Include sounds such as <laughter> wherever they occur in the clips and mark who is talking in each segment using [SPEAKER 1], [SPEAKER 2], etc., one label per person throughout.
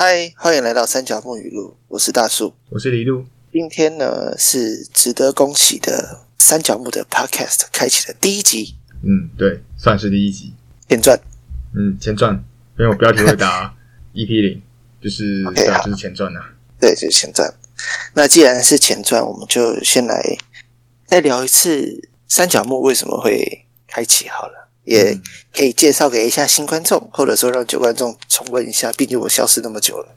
[SPEAKER 1] 嗨，欢迎来到三角木语录，我是大树。
[SPEAKER 2] 我是李路，
[SPEAKER 1] 今天呢是值得恭喜的三角木的 Podcast 开启的第一集。
[SPEAKER 2] 嗯，对，算是第一集，
[SPEAKER 1] 前传。
[SPEAKER 2] 嗯，前传，因为我标题会打 <laughs> EP 零，就是对
[SPEAKER 1] OK，
[SPEAKER 2] 啊，
[SPEAKER 1] 好。
[SPEAKER 2] 就是前传呐、
[SPEAKER 1] 对，就是前传。那既然是前传，我们就先来再聊一次三角木为什么会开启好了，也
[SPEAKER 2] 嗯
[SPEAKER 1] 可以介绍给一下新观众，或者说让旧观众重温一下，毕竟我消失那么久了。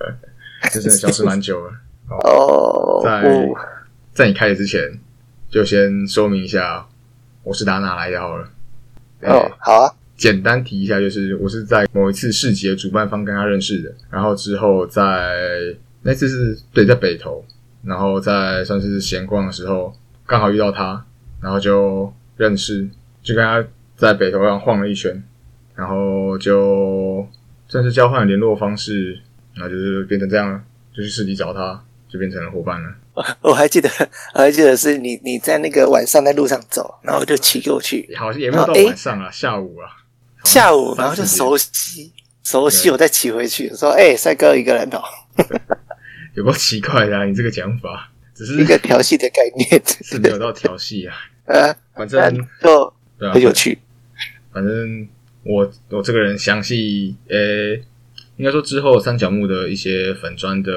[SPEAKER 1] <laughs>
[SPEAKER 2] 就真的消失蛮久了。
[SPEAKER 1] 哦，
[SPEAKER 2] 在在你开始之前，就先说明一下我是打哪来的好了。
[SPEAKER 1] 哦
[SPEAKER 2] 哎，
[SPEAKER 1] 好啊，
[SPEAKER 2] 简单提一下，就是我是在某一次市集的主办方跟他认识的，然后之后在那次是对在北投，然后在算是闲逛的时候刚好遇到他，然后就认识，就跟他在北投上晃了一圈，然后就算是交换联络方式，然后就是变成这样了，就去市集找他，就变成了伙伴了。
[SPEAKER 1] 我还记得，我还记得是你你在那个晚上在路上走，然后就骑过去，
[SPEAKER 2] 好像也没有到晚上啊，下午啊，
[SPEAKER 1] 下午然后就熟悉熟悉，我再骑回去，说：“哎、帅哥一个人哦，<laughs>
[SPEAKER 2] 有够奇怪的、啊，你这个讲法，只是
[SPEAKER 1] 一个调戏的概念，
[SPEAKER 2] 是没有到调戏啊，<laughs>
[SPEAKER 1] 呃，
[SPEAKER 2] 反正
[SPEAKER 1] 就很有趣。
[SPEAKER 2] 反正我我这个人详细，呃、应该说之后三角木的一些粉砖的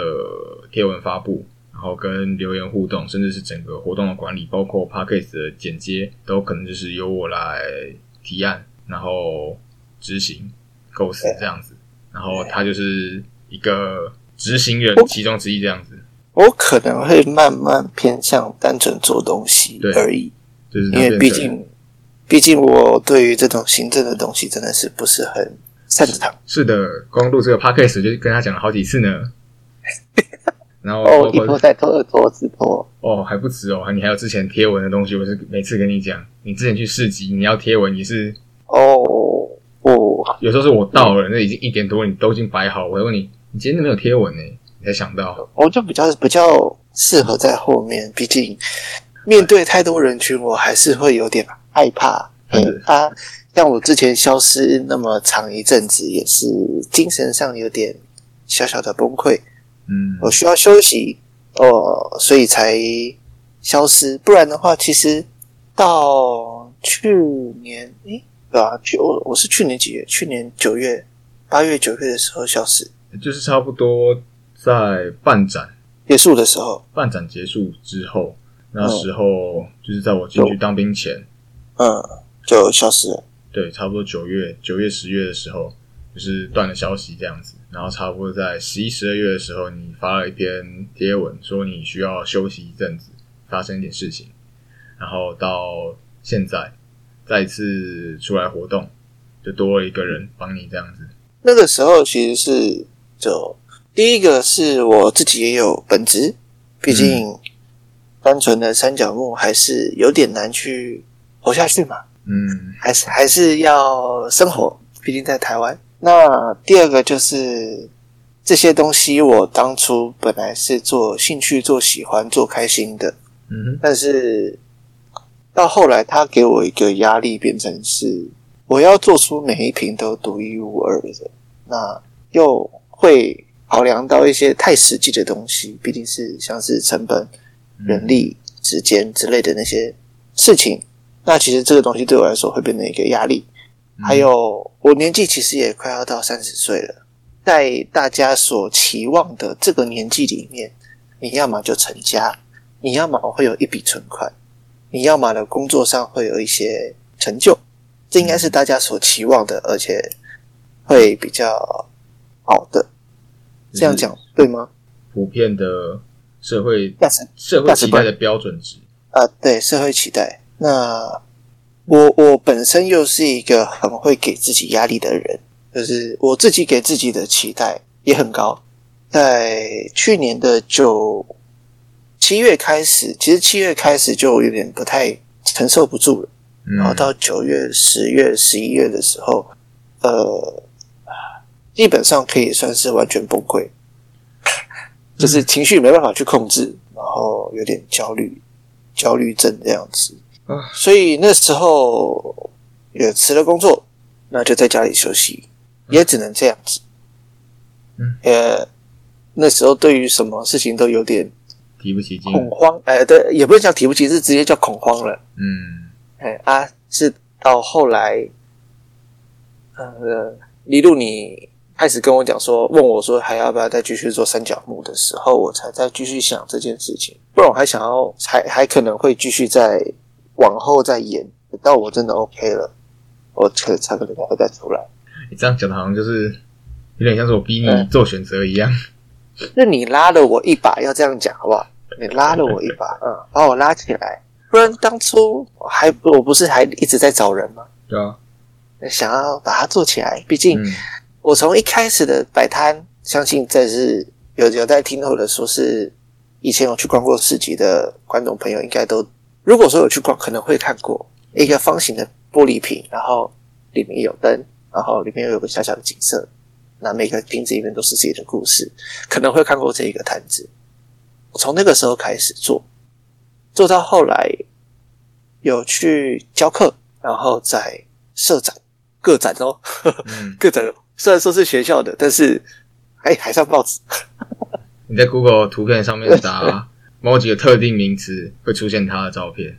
[SPEAKER 2] 贴文发布，然后跟留言互动，甚至是整个活动的管理，包括 p a c k a g e 的剪接，都可能就是由我来提案，然后执行构思这样子，然后他就是一个执行人其中之一这样子，
[SPEAKER 1] 我可能会慢慢偏向单纯做东西
[SPEAKER 2] 对。
[SPEAKER 1] 而已，
[SPEAKER 2] 就是
[SPEAKER 1] 因为毕竟毕竟我对于这种行政的东西真的是不是很擅长。
[SPEAKER 2] 是的，光录这个 podcast 就跟他讲了好几次呢。<laughs> 然后
[SPEAKER 1] 哦一拖再拖，二拖直拖。
[SPEAKER 2] 哦，还不止哦，你还有之前贴文的东西，我是每次跟你讲，你之前去市集，你要贴文，你是
[SPEAKER 1] 哦，哦，
[SPEAKER 2] 有时候是我到了，那已经一点多，你都已经摆好，我问你，你今天没有贴文呢？你才想到，
[SPEAKER 1] 我就比较比较适合在后面，毕竟面对太多人群，我还是会有点害怕。
[SPEAKER 2] 是
[SPEAKER 1] 嗯，啊，像我之前消失那么长一阵子，也是精神上有点小小的崩溃，
[SPEAKER 2] 嗯，
[SPEAKER 1] 我需要休息，哦，所以才消失。不然的话，其实到去年，诶，对啊，去我我是去年几月？去年九月、八月、九月的时候消失，
[SPEAKER 2] 就是差不多在半展。
[SPEAKER 1] 结束的时候，
[SPEAKER 2] 半展结束之后，那时候就是在我进去当兵前，
[SPEAKER 1] 嗯，就消失了。
[SPEAKER 2] 对，差不多九月、九月、十月的时候，就是断了消息这样子。然后差不多在十一、十二月的时候，你发了一篇贴文，说你需要休息一阵子，发生一点事情。然后到现在再一次出来活动，就多了一个人帮你这样子。
[SPEAKER 1] 那个时候其实是就第一个是我自己也有本职，毕竟单纯的三角木还是有点难去活下去嘛，
[SPEAKER 2] 嗯。
[SPEAKER 1] 还是还是要生活，毕竟在台湾。那第二个就是这些东西，我当初本来是做兴趣、做喜欢、做开心的，
[SPEAKER 2] 嗯，
[SPEAKER 1] 但是到后来，他给我一个压力，变成是我要做出每一瓶都独一无二的，那又会考量到一些太实际的东西，毕竟是像是成本、人力、时间之类的那些事情。那其实这个东西对我来说会变成一个压力。还有，我年纪其实也快要到三十岁了，在大家所期望的这个年纪里面，你要么就成家，你要么会有一笔存款，你要么的工作上会有一些成就，这应该是大家所期望的，而且会比较好的。这样讲对吗？
[SPEAKER 2] 普遍的社会
[SPEAKER 1] 价值
[SPEAKER 2] 社会期待的标准值。
[SPEAKER 1] 啊，对社会期待。那我我本身又是一个很会给自己压力的人，就是我自己给自己的期待也很高。在去年的九七月开始，其实七月开始就有点不太承受不住了，
[SPEAKER 2] 嗯
[SPEAKER 1] 然后到九月、十月、十一月的时候，呃，基本上可以算是完全崩溃，就是情绪没办法去控制，然后有点焦虑、焦虑症这样子。
[SPEAKER 2] 啊
[SPEAKER 1] 所以那时候也辞了工作，那就在家里休息，也只能这样子。
[SPEAKER 2] 嗯
[SPEAKER 1] 也，那时候对于什么事情都有点
[SPEAKER 2] 提不起劲。
[SPEAKER 1] 恐慌，呃，对，也不是叫提不起，是直接叫恐慌了。
[SPEAKER 2] 嗯
[SPEAKER 1] 哎啊，是到后来，呃，李路你开始跟我讲说，问我说还要不要再继续做三角木的时候，我才再继续想这件事情。不然我还想要，还还可能会继续再往后再演，等到我真的 OK 了，我可才可能会再出来。
[SPEAKER 2] 你这样讲的好像就是有点像是我逼你
[SPEAKER 1] 嗯
[SPEAKER 2] 做选择一样。
[SPEAKER 1] 那你拉了我一把，要这样讲好不好？你拉了我一把，<laughs> 嗯，把我拉起来，不然当初还我不是还一直在找人吗？
[SPEAKER 2] 对啊，
[SPEAKER 1] 想要把它做起来，毕竟。
[SPEAKER 2] 嗯
[SPEAKER 1] 我从一开始的摆摊，相信这是有有在听或者说是以前有去逛过市集的观众朋友，应该都如果说有去逛，可能会看过一个方形的玻璃瓶，然后里面有灯，然后里面有个小小的景色，那每个瓶子里面都是自己的故事，可能会看过这一个摊子。我从那个时候开始做，做到后来有去教课，然后在社展、个展哦，
[SPEAKER 2] 嗯，<laughs>
[SPEAKER 1] 个展虽然说是学校的，但是哎还上报纸。<laughs>
[SPEAKER 2] 你在 Google 图片上面打 <laughs> 某几个特定名词，会出现他的照片。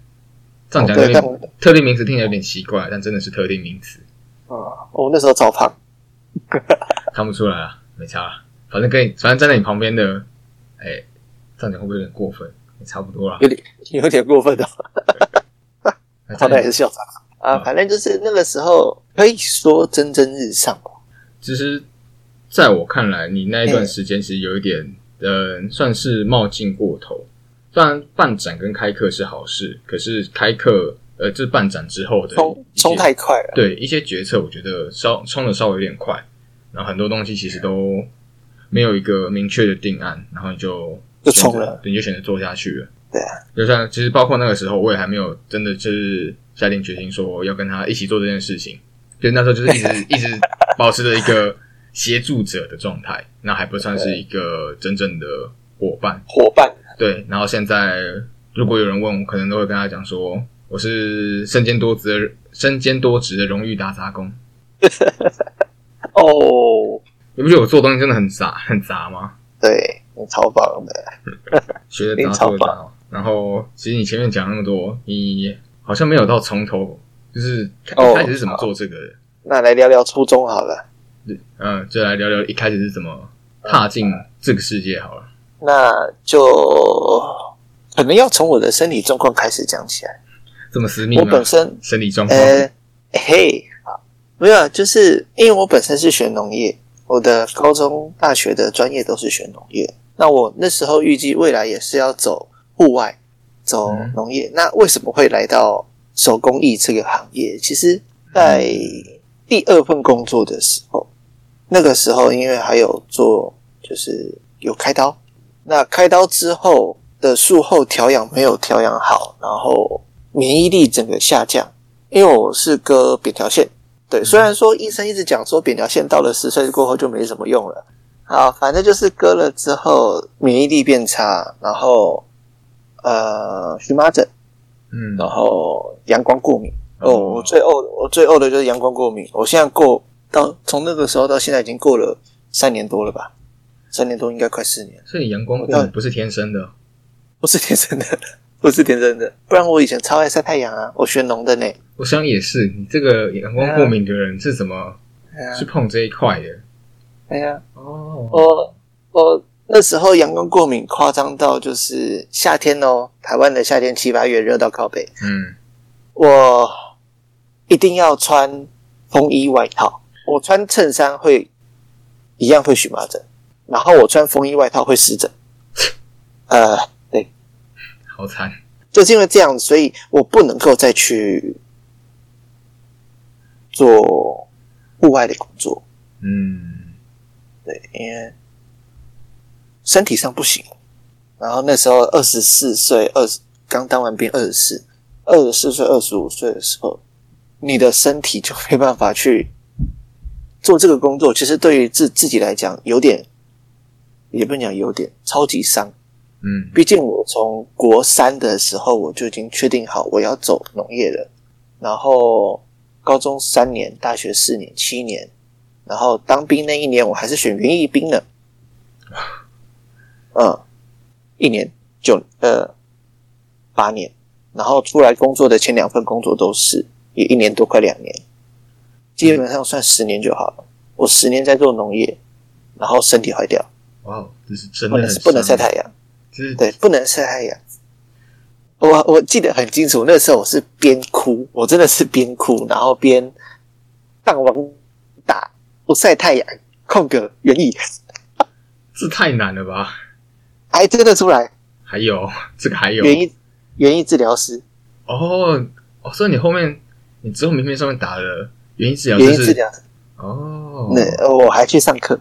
[SPEAKER 2] 这样讲有点、特定名词听起来有点奇怪，但真的是特定名词，
[SPEAKER 1] 啊、我那时候超胖，<laughs> <laughs>
[SPEAKER 2] 看不出来啊，没差啦。反正跟你，反正站在你旁边的，哎、这样讲会不会有点过分？也差不多了。
[SPEAKER 1] 有点有点过分 <laughs> 的，好歹也是校长啊。
[SPEAKER 2] 嗯
[SPEAKER 1] 反正就是那个时候可以说蒸蒸日上吧。
[SPEAKER 2] 其实，在我看来，你那一段时间其实有一点，呃，算是冒进过头。虽然办展跟开课是好事，可是开课，呃，这办展之后的
[SPEAKER 1] 冲冲太快了，
[SPEAKER 2] 对一些决策，我觉得稍冲的稍微有点快，然后很多东西其实都没有一个明确的定案，然后你就
[SPEAKER 1] 就冲了。
[SPEAKER 2] 对，你就选择做下去了。
[SPEAKER 1] 对啊，
[SPEAKER 2] 就像其实包括那个时候，我也还没有真的就是下定决心说要跟他一起做这件事情，就那时候就是一直 <laughs> 一直保持着一个协助者的状态，那还不算是一个真正的伙伴。
[SPEAKER 1] 伙伴
[SPEAKER 2] 对，然后现在如果有人问我，可能都会跟他讲说，我是身兼多职的身兼多职的荣誉打杂工。<laughs>
[SPEAKER 1] 哦，
[SPEAKER 2] 你不觉得我做东西真的很杂很杂吗？
[SPEAKER 1] 对你超棒的，<laughs>
[SPEAKER 2] 学的杂做的杂。然后其实你前面讲那么多，你好像没有到从头，就是
[SPEAKER 1] 哦
[SPEAKER 2] 一开始是怎么做这个的？
[SPEAKER 1] 那来聊聊初衷好了。
[SPEAKER 2] 嗯，就来聊聊一开始是怎么踏进这个世界好了。
[SPEAKER 1] 那就可能要从我的身体状况开始讲起来。
[SPEAKER 2] 这么私密吗
[SPEAKER 1] 我本？身
[SPEAKER 2] 身体状况，
[SPEAKER 1] 呃，嘿，好，没有，就是因为我本身是学农业，我的高中、大学的专业都是学农业。那我那时候预计未来也是要走户外，走
[SPEAKER 2] 嗯
[SPEAKER 1] 农业。那为什么会来到手工艺这个行业？其实，在第二份工作的时候，那个时候因为还有做，就是有开刀。那开刀之后的术后调养没有调养好，然后免疫力整个下降。因为我是割扁条线，对，虽然说医生一直讲说扁条线到了十岁过后就没什么用了，好，反正就是割了之后免疫力变差，然后呃荨麻疹，
[SPEAKER 2] 嗯，
[SPEAKER 1] 然后阳光过敏。哦，
[SPEAKER 2] 哦
[SPEAKER 1] 我最呕我最呕的就是阳光过敏。我现在过到从那个时候到现在已经过了三年多了吧，三年多应该快四年，
[SPEAKER 2] 所以阳光过敏不是天生的，
[SPEAKER 1] 不是天生的，<laughs> 不是天生的，不然我以前超爱晒太阳啊，我学农的呢。
[SPEAKER 2] 我想也是。你这个阳光过敏的人是怎么去碰这一块的？
[SPEAKER 1] 哎呀，
[SPEAKER 2] 哦，
[SPEAKER 1] 我我那时候阳光过敏夸张到就是夏天哦，台湾的夏天七八月热到靠北，
[SPEAKER 2] 嗯，
[SPEAKER 1] 我一定要穿风衣外套，我穿衬衫会一样会荨麻疹，然后我穿风衣外套会湿疹。呃，对，
[SPEAKER 2] 好惨。
[SPEAKER 1] 就是因为这样，所以我不能够再去做户外的工作，
[SPEAKER 2] 嗯，
[SPEAKER 1] 对，因为身体上不行。然后那时候二十四岁，二十刚当完兵，二十四，二十四岁、二十五岁的时候，你的身体就没办法去做这个工作。其实对于自自己来讲，有点也不能讲优点超级伤。
[SPEAKER 2] 嗯，
[SPEAKER 1] 毕竟我从国三的时候我就已经确定好我要走农业了，然后高中三年，大学四年，七年，然后当兵那一年我还是选园艺兵呢。嗯，一年九呃八年，然后出来工作的前两份工作都是也一年多快两年，基本上算十年就好了。我十年在做农业，然后身体坏掉，
[SPEAKER 2] 哇哦，这是真的
[SPEAKER 1] 不能晒太阳，
[SPEAKER 2] 就是
[SPEAKER 1] 对，不能晒太阳。我我记得很清楚，那时候我是边哭，我真的是边哭，然后边上网打不晒太阳，空格园艺，
[SPEAKER 2] 这太难了吧？
[SPEAKER 1] 还真的出来。
[SPEAKER 2] 还有这个还有。
[SPEAKER 1] 园艺园艺治疗师，
[SPEAKER 2] 哦哦，所以你后面你之后名片上面打了园艺治疗就是
[SPEAKER 1] 园艺治疗，
[SPEAKER 2] 哦。
[SPEAKER 1] 那、呃我还去上课。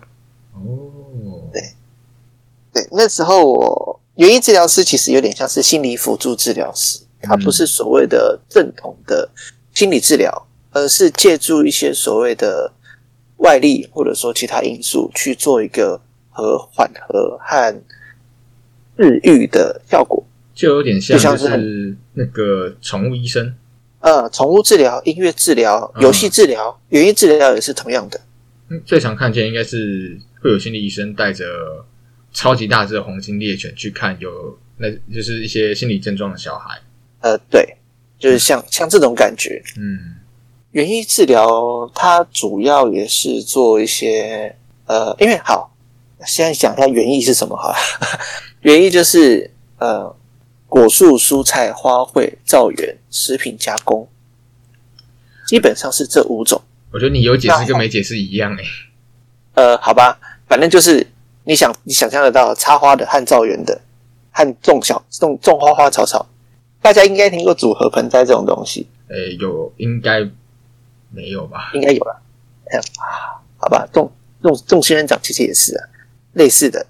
[SPEAKER 2] 哦
[SPEAKER 1] 对对，那时候我园艺治疗师其实有点像是心理辅助治疗师，他不是所谓的正统的心理治疗，而是借助一些所谓的外力或者说其他因素去做一个和缓和和治愈的效果。
[SPEAKER 2] 就有点像是是那个宠物医生
[SPEAKER 1] 呃，宠物治疗、音乐治疗、
[SPEAKER 2] 嗯
[SPEAKER 1] 游戏治疗、园艺治疗也是同样的。
[SPEAKER 2] 嗯最常看见应该是会有心理医生带着超级大只的黄金猎犬去看有那就是一些心理症状的小孩，
[SPEAKER 1] 呃，对，就是像像这种感觉。
[SPEAKER 2] 嗯
[SPEAKER 1] 园艺治疗它主要也是做一些呃，因为好，现在讲一下园艺是什么好了。<laughs> 园艺就是呃，果树、蔬菜、花卉、造园、食品加工，基本上是这五种。
[SPEAKER 2] 我觉得你有解释跟没解释一样诶、欸
[SPEAKER 1] 呃，好吧，反正就是你想你想象得到插花的和造园的和种小种种花花草草，大家应该听过组合盆栽这种东西，
[SPEAKER 2] 诶、有应该没有吧？
[SPEAKER 1] 应该有了。哎啊，好吧，种种种仙人掌其实也是啊，类似的，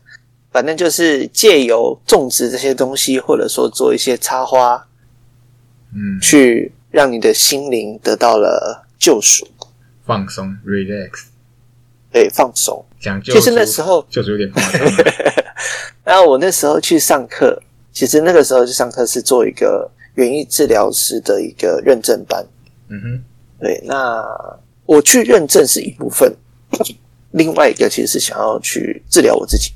[SPEAKER 1] 反正就是借由种植这些东西，或者说做一些插花，
[SPEAKER 2] 嗯，
[SPEAKER 1] 去让你的心灵得到了救赎，
[SPEAKER 2] 放松 relax，
[SPEAKER 1] 对，放松。
[SPEAKER 2] 讲究
[SPEAKER 1] 其实那时候，
[SPEAKER 2] 就是有点夸张了，<laughs>
[SPEAKER 1] 然后我那时候去上课，其实那个时候去上课是做一个园艺治疗师的一个认证班。
[SPEAKER 2] 嗯哼，
[SPEAKER 1] 对，那我去认证是一部分，另外一个其实是想要去治疗我自己。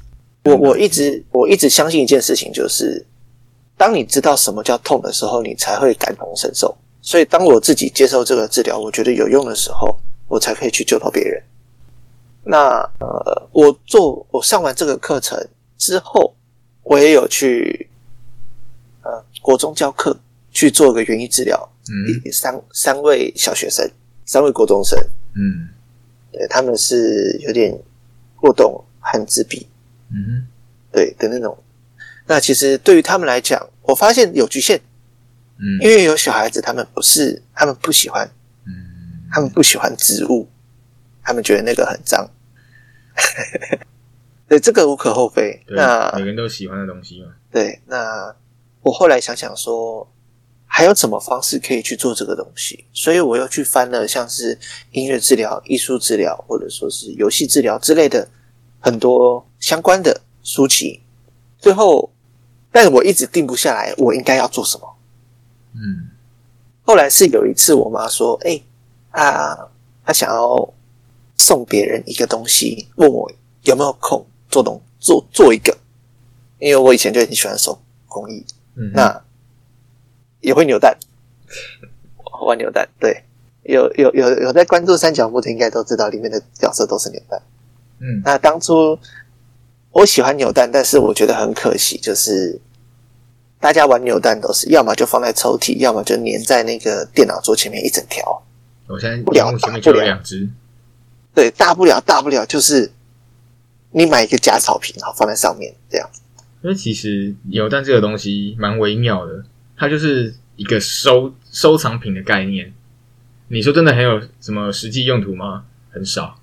[SPEAKER 1] 我我一直我一直相信一件事情，就是当你知道什么叫痛的时候，你才会感同身受。所以当我自己接受这个治疗，我觉得有用的时候，我才可以去救到别人。那呃，我做我上完这个课程之后，我也有去呃国中教课去做个园艺治疗，
[SPEAKER 2] 嗯。
[SPEAKER 1] 三三位小学生，三位国中生，
[SPEAKER 2] 嗯。
[SPEAKER 1] 对，他们是有点过动和自闭，
[SPEAKER 2] 嗯
[SPEAKER 1] 对的那种。那其实对于他们来讲，我发现有局限，
[SPEAKER 2] 嗯。
[SPEAKER 1] 因为有小孩子他们不是，他们不喜欢，
[SPEAKER 2] 嗯，
[SPEAKER 1] 他们不喜欢植物，他们觉得那个很脏。<laughs> 对，这个无可厚非。
[SPEAKER 2] 对，
[SPEAKER 1] 那
[SPEAKER 2] 每个人都喜欢的东西嘛，
[SPEAKER 1] 对，那我后来想想说，还有什么方式可以去做这个东西？所以我又去翻了像是音乐治疗、艺术治疗，或者说是游戏治疗之类的很多相关的书籍。最后，但我一直定不下来，我应该要做什么。
[SPEAKER 2] 嗯
[SPEAKER 1] 后来是有一次，我妈说：“哎、啊，她想要送别人一个东西，问我有没有空做东做做一个，因为我以前就很喜欢手工艺。”
[SPEAKER 2] 嗯，
[SPEAKER 1] 那也会扭蛋，玩扭蛋，对，有有有有在关注三角木的，应该都知道里面的角色都是扭蛋。
[SPEAKER 2] 嗯
[SPEAKER 1] 那当初我喜欢扭蛋，但是我觉得很可惜，就是大家玩扭蛋都是要么就放在抽屉，要么就粘在那个电脑桌前面一整条。
[SPEAKER 2] 我现在
[SPEAKER 1] 不了
[SPEAKER 2] 荧幕前面就有
[SPEAKER 1] 不了
[SPEAKER 2] 两只，
[SPEAKER 1] 对，大不了大不了就是你买一个假草坪，然后放在上面这样。
[SPEAKER 2] 因为其实有但这个东西蛮微妙的，它就是一个收收藏品的概念。你说真的很有什么实际用途吗？很少，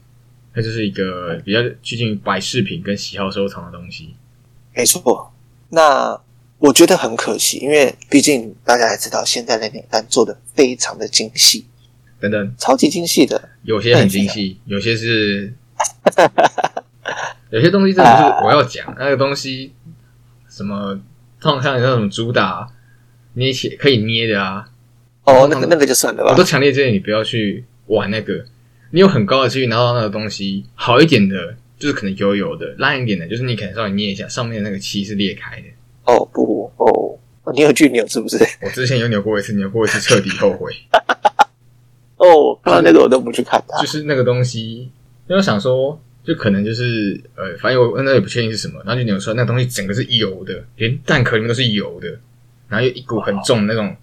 [SPEAKER 2] 它就是一个比较趋近于摆饰品跟喜好收藏的东西。
[SPEAKER 1] 没错，那我觉得很可惜，因为毕竟大家也知道，现在的扭蛋做的非常的精细，
[SPEAKER 2] 等等，
[SPEAKER 1] 超级精细的。
[SPEAKER 2] 有些很精细，有些是，<laughs> 有些东西真的是我要讲那个东西，什么通常像那种主打捏起可以捏的啊，
[SPEAKER 1] 哦，那个那个就算了吧
[SPEAKER 2] 我都。强烈建议你不要去玩那个。你有很高的几率拿到那个东西，好一点的就是可能油油的，烂一点的，就是你可能稍微捏一下，上面的那个漆是裂开的。
[SPEAKER 1] 哦不哦，你有去扭是不是？
[SPEAKER 2] 我之前有扭过一次，扭过一次彻底后悔。<laughs>
[SPEAKER 1] 哦，看到那个我都不去看它。
[SPEAKER 2] 就是那个东西，因为我想说，就可能就是呃，反正我那也不确定是什么，然后就扭出来，那个东西整个是油的，连蛋壳里面都是油的，然后又一股很重的那种，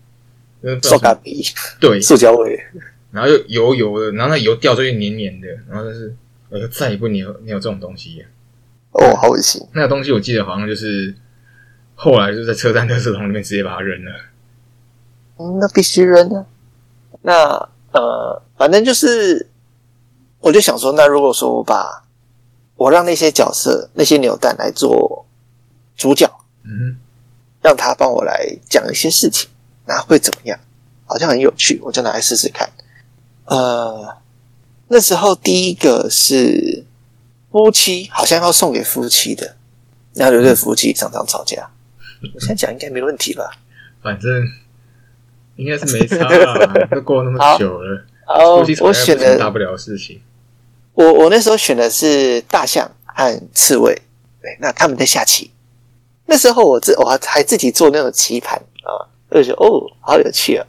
[SPEAKER 2] 那
[SPEAKER 1] 塑胶皮，
[SPEAKER 2] 对，
[SPEAKER 1] 塑胶味，
[SPEAKER 2] 然后又油油的，然后那油掉出去黏黏的，然后就是我就再也不扭扭这种东西。
[SPEAKER 1] 哦，好恶心！
[SPEAKER 2] 那个东西我记得好像就是后来就在车站垃圾桶里面直接把它扔了。
[SPEAKER 1] 嗯，那必须扔啊。那呃，反正就是，我就想说，那如果说我把我让那些角色那些扭蛋来做主角，
[SPEAKER 2] 嗯
[SPEAKER 1] 让他帮我来讲一些事情，那会怎么样？好像很有趣，我就拿来试试看。呃，那时候第一个是夫妻，好像要送给夫妻的，那有对夫妻常常吵架。我现在讲应该没问题吧？
[SPEAKER 2] 反正应该是没差啦，都过那么久了，
[SPEAKER 1] 我选的
[SPEAKER 2] 大不了事情。
[SPEAKER 1] 我我那时候选的是大象和刺猬，对，那他们在下棋。那时候我自我还还自己做那种棋盘啊，我就觉得哦，好有趣啊！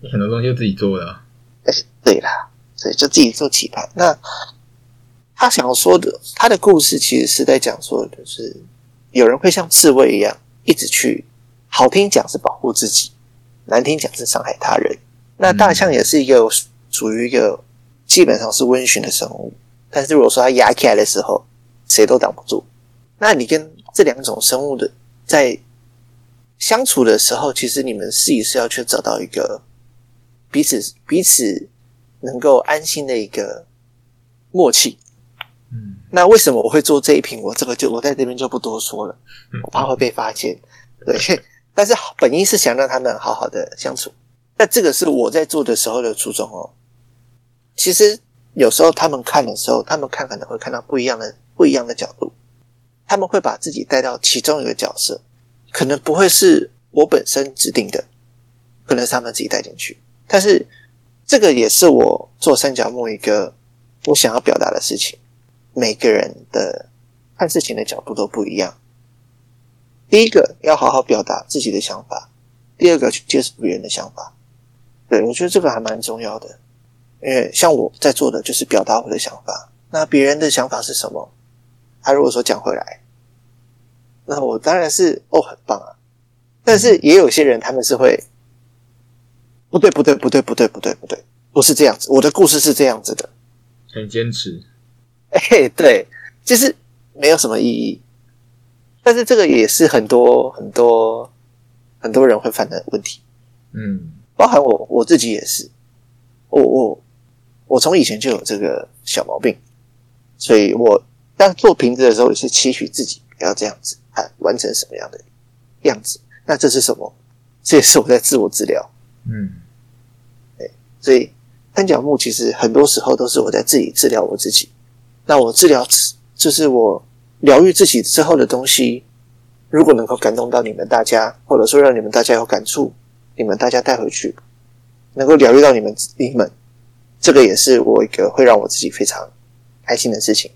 [SPEAKER 2] 你很多东西就自己做的、啊，
[SPEAKER 1] 哎，对啦，所以就自己做棋盘。那他想说的，他的故事其实是在讲说，就是有人会像刺猬一样，一直去，好听讲是保护自己，难听讲是伤害他人。那大象也是一个属于一个基本上是温驯的生物，但是如果说它压起来的时候，谁都挡不住。那你跟这两种生物的在相处的时候，其实你们试一试要去找到一个彼此彼此能够安心的一个默契。
[SPEAKER 2] 嗯，
[SPEAKER 1] 那为什么我会做这一瓶？我这个就我在这边就不多说了，
[SPEAKER 2] 嗯
[SPEAKER 1] 我怕会被发现。对，但是本意是想让他们好好的相处。那这个是我在做的时候的初衷哦。其实有时候他们看的时候，他们看可能会看到不一样的不一样的角度，他们会把自己带到其中一个角色，可能不会是我本身指定的，可能是他们自己带进去。但是这个也是我做三角木一个我想要表达的事情。每个人的看事情的角度都不一样。第一个要好好表达自己的想法，第二个去接受别人的想法。对我觉得这个还蛮重要的，因为像我在做的就是表达我的想法，那别人的想法是什么？他如果说讲回来，那我当然是哦很棒啊。但是也有些人他们是会，不对不对不对不对不对不对，不是这样子，我的故事是这样子的。
[SPEAKER 2] 很坚持。
[SPEAKER 1] 哎，对，就是没有什么意义。但是这个也是很多很多很多人会犯的问题，
[SPEAKER 2] 嗯
[SPEAKER 1] 包含我我自己也是。我我我从以前就有这个小毛病，所以我当做瓶子的时候也是期许自己不要这样子，啊，完成什么样的样子。那这是什么？这也是我在自我治疗。
[SPEAKER 2] 嗯
[SPEAKER 1] 所以三角木其实很多时候都是我在自己治疗我自己。那我治疗就是我疗愈自己之后的东西，如果能够感动到你们大家，或者说让你们大家有感触，你们大家带回去，能够疗愈到你们你们，这个也是我一个会让我自己非常开心的事情，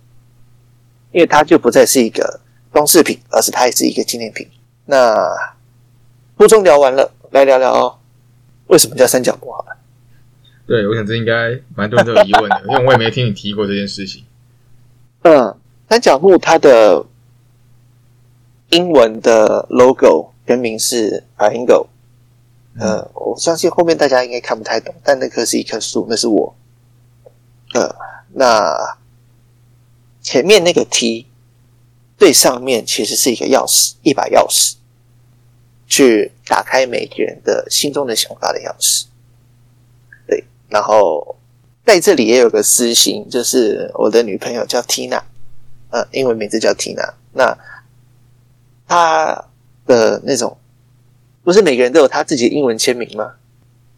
[SPEAKER 1] 因为它就不再是一个装饰品，而是它也是一个纪念品。那初中聊完了，来聊聊为什么叫三角木好了。
[SPEAKER 2] 对，我想这应该蛮多人都有疑问的，因为我也没听你提过这件事情。
[SPEAKER 1] 嗯，三角木它的英文的 logo 原名是 Triangle。呃，我相信后面大家应该看不太懂，但那棵是一棵树，那是我。呃，那前面那个 T 最上面其实是一个钥匙，一把钥匙，去打开每个人的心中的想法的钥匙。对，然后在这里也有个私心，就是我的女朋友叫 Tina，呃，英文名字叫 Tina。那她的那种，不是每个人都有他自己的英文签名吗？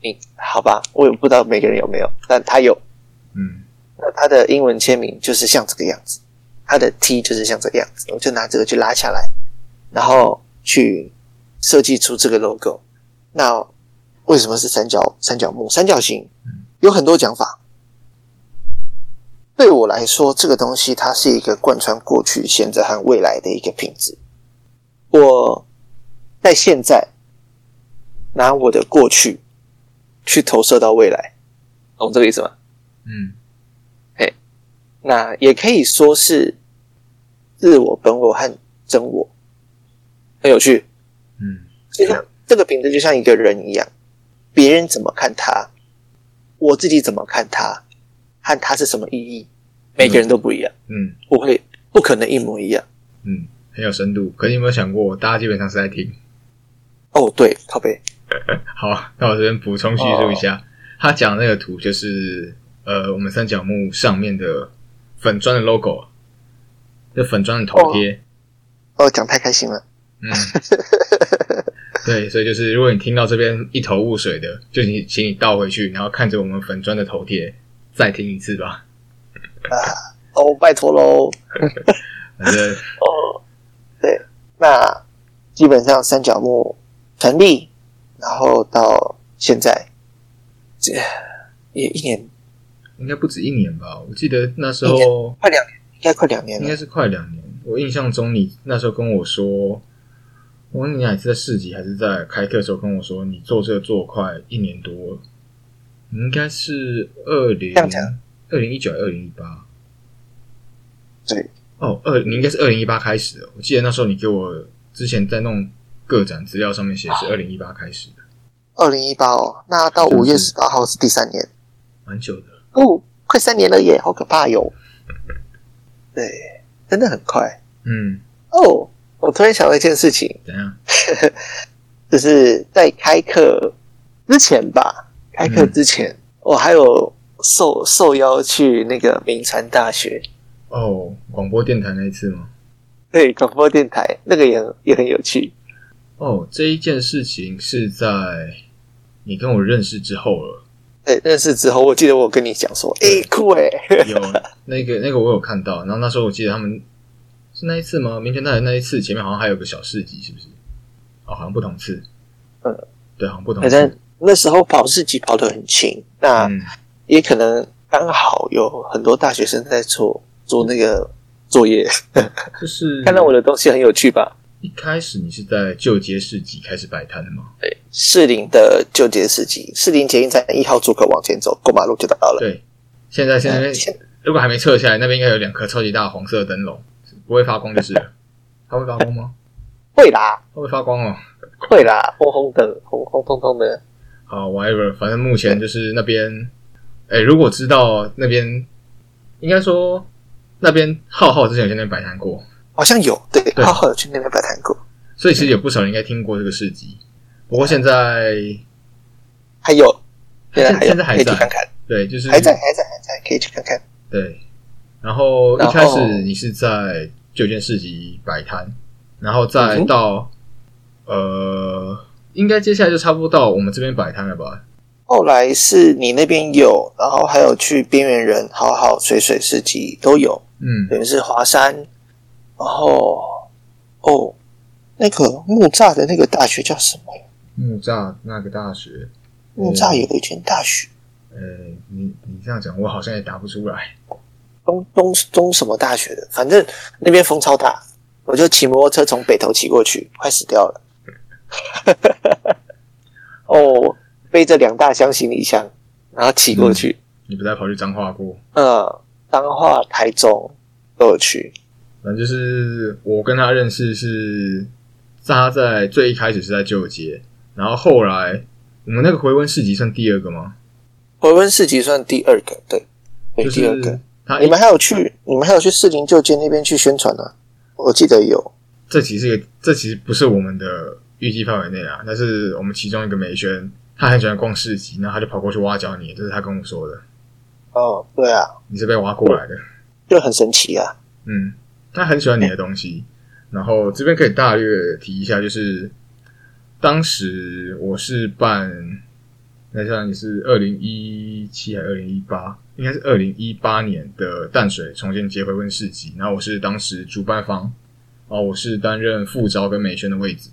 [SPEAKER 1] 你好吧，我也不知道每个人有没有，但他有。
[SPEAKER 2] 嗯
[SPEAKER 1] 那他的英文签名就是像这个样子，他的 T 就是像这个样子，我就拿这个去拉下来，然后去设计出这个 logo。那为什么是三角三角木？三角形有很多讲法。对我来说，这个东西它是一个贯穿过去、现在和未来的一个品质。我在现在拿我的过去去投射到未来，懂这个意思吗？
[SPEAKER 2] 嗯
[SPEAKER 1] 那也可以说是自我、本我和真我，很有趣。
[SPEAKER 2] 嗯
[SPEAKER 1] 就像这个品质，就像一个人一样，别人怎么看他，我自己怎么看他，和它是什么意义，每个人都不一样，
[SPEAKER 2] 嗯
[SPEAKER 1] 不会不可能一模一样。
[SPEAKER 2] 嗯，很有深度。可是你有没有想过，大家基本上是在听？
[SPEAKER 1] 哦，对，靠背，
[SPEAKER 2] 好，那我这边补充叙述一下，他讲的那个图就是呃，我们三角木上面的粉砖的 logo，就粉砖的头贴。
[SPEAKER 1] 哦，讲太开心了。
[SPEAKER 2] 嗯，<laughs> 对，所以就是如果你听到这边一头雾水的，就请请你倒回去，然后看着我们粉砖的头贴，再听一次吧。
[SPEAKER 1] 啊 <laughs> 哦，拜托喽。<laughs>
[SPEAKER 2] 反正
[SPEAKER 1] 哦，对，那基本上三角木成立，然后到现在，这也一年，
[SPEAKER 2] 应该不止一年吧？我记得那时候
[SPEAKER 1] 快两年，应该快两年了。
[SPEAKER 2] 应该是快两年。我印象中，你那时候跟我说，我问你哪次在市集还是在开课的时候跟我说，你做这个做快一年多了，应该是二零二零一九二零一八
[SPEAKER 1] 对，
[SPEAKER 2] 哦，二你应该是二零一八开始的。我记得那时候你给我之前在弄个展资料上面写是二零一八开始的，
[SPEAKER 1] 二零一八哦，那到五月十八号是第三年，
[SPEAKER 2] 蛮久的。
[SPEAKER 1] 哦，快三年了耶，好可怕哟。对，真的很快
[SPEAKER 2] 嗯，
[SPEAKER 1] 哦。我突然想到一件事情，
[SPEAKER 2] 怎样？<laughs>
[SPEAKER 1] 就是在开课之前吧，开课之前，我还有受受邀去那个名传大学，
[SPEAKER 2] 哦，广播电台那一次吗？
[SPEAKER 1] 对，广播电台那个也很也很有趣。
[SPEAKER 2] 哦，这一件事情是在你跟我认识之后了。
[SPEAKER 1] 对，认识之后，我记得我跟你讲说，哎、酷哎，
[SPEAKER 2] 有那个那个我有看到，然后那时候我记得他们是那一次吗？明天大学那一次前面好像还有个小市集，是不是？哦，好像不同次。
[SPEAKER 1] 嗯，
[SPEAKER 2] 对，好像不同次。
[SPEAKER 1] 那时候跑市集跑得很勤，那
[SPEAKER 2] 嗯
[SPEAKER 1] 也可能刚好有很多大学生在做做那个作业，
[SPEAKER 2] 就是 <laughs>
[SPEAKER 1] 看到我的东西很有趣吧？
[SPEAKER 2] 一开始你是在旧街市集开始摆摊的吗？
[SPEAKER 1] 对，士林的旧街市集，士林捷运站一号出口往前走，过马路就到了。
[SPEAKER 2] 对，现在现在
[SPEAKER 1] 嗯
[SPEAKER 2] 如果还没撤下来，那边应该有两颗超级大的黄色的灯笼，不会发光就是了。<laughs> 它会发光吗？
[SPEAKER 1] 会啦，
[SPEAKER 2] 它会发光哦。
[SPEAKER 1] 会啦，红红的，红红彤彤的。
[SPEAKER 2] 好，whatever，反正目前就是那边，哎、如果知道那边，应该说那边浩浩之前有在那边摆摊过，
[SPEAKER 1] 好像有，对，
[SPEAKER 2] 对
[SPEAKER 1] 浩浩有去那边摆摊过，
[SPEAKER 2] 所以其实有不少人应该听过这个市集。不过现在，
[SPEAKER 1] 还有，现在还有，
[SPEAKER 2] 现在还在
[SPEAKER 1] 可以去看看，
[SPEAKER 2] 对，就是
[SPEAKER 1] 还在，还在，还在，可以去看看。
[SPEAKER 2] 对。然后一开始你是在旧件市集摆摊，然后再到、呃，应该接下来就差不多到我们这边摆摊了吧？
[SPEAKER 1] 后来是你那边有，然后还有去边缘人、好好水水市集都有，
[SPEAKER 2] 嗯，
[SPEAKER 1] 等于是华山，然后哦，那个木栅的那个大学叫什么呀？
[SPEAKER 2] 木栅那个大学，
[SPEAKER 1] 木栅有一间大学，
[SPEAKER 2] 呃，你你这样讲，我好像也答不出来。
[SPEAKER 1] 东东东什么大学的，反正那边风超大，我就骑摩托车从北头骑过去，快死掉了。<laughs> 哦，背着两大箱行李箱，然后骑过去。
[SPEAKER 2] 你不再跑去彰化过？
[SPEAKER 1] 嗯，彰化、台中都有去。
[SPEAKER 2] 反正就是我跟他认识是，他在最一开始是在旧街，然后后来我们那个回温市集算第二个吗？
[SPEAKER 1] 回温市集算第二个，对，对，
[SPEAKER 2] 就
[SPEAKER 1] 第二个
[SPEAKER 2] 是。他
[SPEAKER 1] 你们还有去，你们还有去士林旧街那边去宣传呢、我记得有。
[SPEAKER 2] 这其实是一个，这其实不是我们的预计范围内啊，但是我们其中一个美宣，他很喜欢逛市集，然后他就跑过去挖角你，这是他跟我说的，
[SPEAKER 1] 哦，对啊，
[SPEAKER 2] 你是被挖过来的，
[SPEAKER 1] 就很神奇啊。
[SPEAKER 2] 嗯，他很喜欢你的东西。然后这边可以大略提一下，就是当时我是办，那像你是二零一七还是二零一八？应该是二零一八年的淡水重建街回温市集，然后我是当时主办方，哦，我是担任副招跟美宣的位置。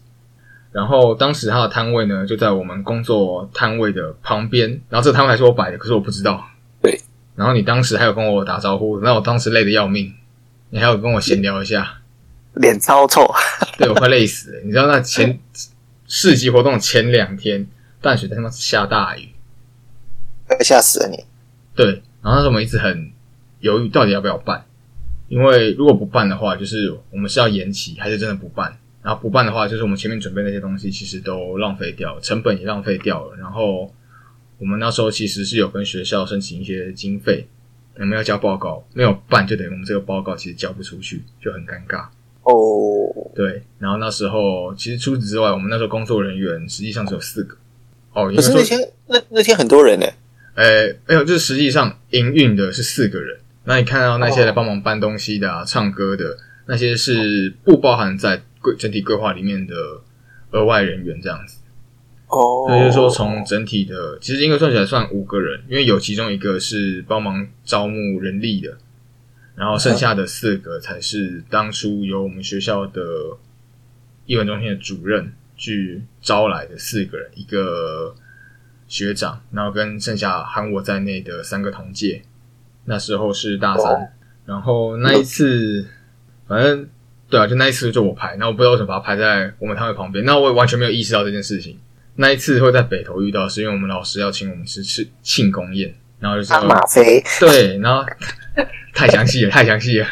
[SPEAKER 2] 然后当时他的摊位呢，就在我们工作摊位的旁边，然后这个摊位还是我摆的，可是我不知道。
[SPEAKER 1] 对，
[SPEAKER 2] 然后你当时还有跟我打招呼，那我当时累得要命，你还有跟我闲聊一下，
[SPEAKER 1] 脸超臭，<laughs>
[SPEAKER 2] 对我快累死了。你知道那前市集活动前两天，淡水他妈是下大雨，
[SPEAKER 1] 快吓死了你！
[SPEAKER 2] 对，然后那时候我们一直很犹豫，到底要不要办，因为如果不办的话，就是我们是要延期，还是真的不办？然后不办的话，就是我们前面准备那些东西，其实都浪费掉了，成本也浪费掉了。然后我们那时候其实是有跟学校申请一些经费，我们要交报告，没有办就等于我们这个报告其实交不出去，就很尴尬。
[SPEAKER 1] 哦，
[SPEAKER 2] 对，然后那时候其实除此之外，我们那时候工作人员实际上只有四个。哦，
[SPEAKER 1] 可是那天那那天很多人呢。
[SPEAKER 2] 呃，没有，就是实际上营运的是四个人。那你看到那些来帮忙搬东西的、啊、唱歌的那些是不包含在规整体规划里面的额外人员这样子。
[SPEAKER 1] 哦，
[SPEAKER 2] 那就是说从整体的，其实应该算起来算五个人，因为有其中一个是帮忙招募人力的，然后剩下的四个才是当初由我们学校的艺文中心的主任去招来的四个人，一个。学长，然后跟剩下含我在内的三个同届，那时候是大三，然后那一次，反正对啊，就那一次就我排，那我不知道为什么把它排在我们摊位旁边，那我也完全没有意识到这件事情。那一次会在北投遇到，是因为我们老师要请我们吃吃庆功宴，然后就是
[SPEAKER 1] 马飞，
[SPEAKER 2] 对，然后太详细了，太详细了。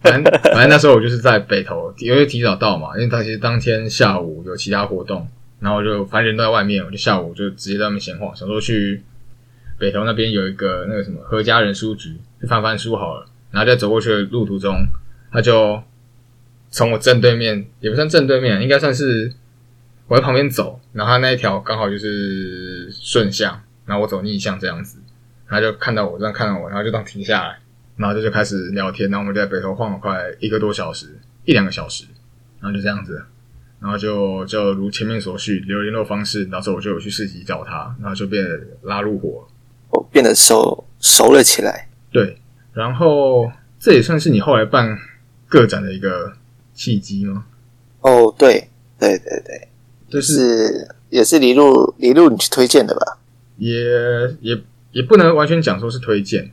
[SPEAKER 2] 反正反正那时候我就是在北头，因为提早到嘛，因为他其实当天下午有其他活动。然后就反正人都在外面，我就下午就直接在外面闲晃，想说去北头那边有一个那个什么何家人书局去翻翻书好了。然后在走过去的路途中，他就从我正对面，也不算正对面，应该算是我在旁边走，然后他那一条刚好就是顺向，然后我走逆向这样子，他就看到我，这样看到我，然后就当停下来，然后就就开始聊天。然后我们就在北头晃了快一个多小时，一两个小时，然后就这样子。然后就就如前面所叙，留联络方式，然后我就有去市集找他，然后就变拉入伙，
[SPEAKER 1] 我变得熟熟了起来。
[SPEAKER 2] 对，然后这也算是你后来办个展的一个契机吗？
[SPEAKER 1] 哦，对，对对对，就是也是李路李路你去推荐的吧？
[SPEAKER 2] 也也也不能完全讲说是推荐，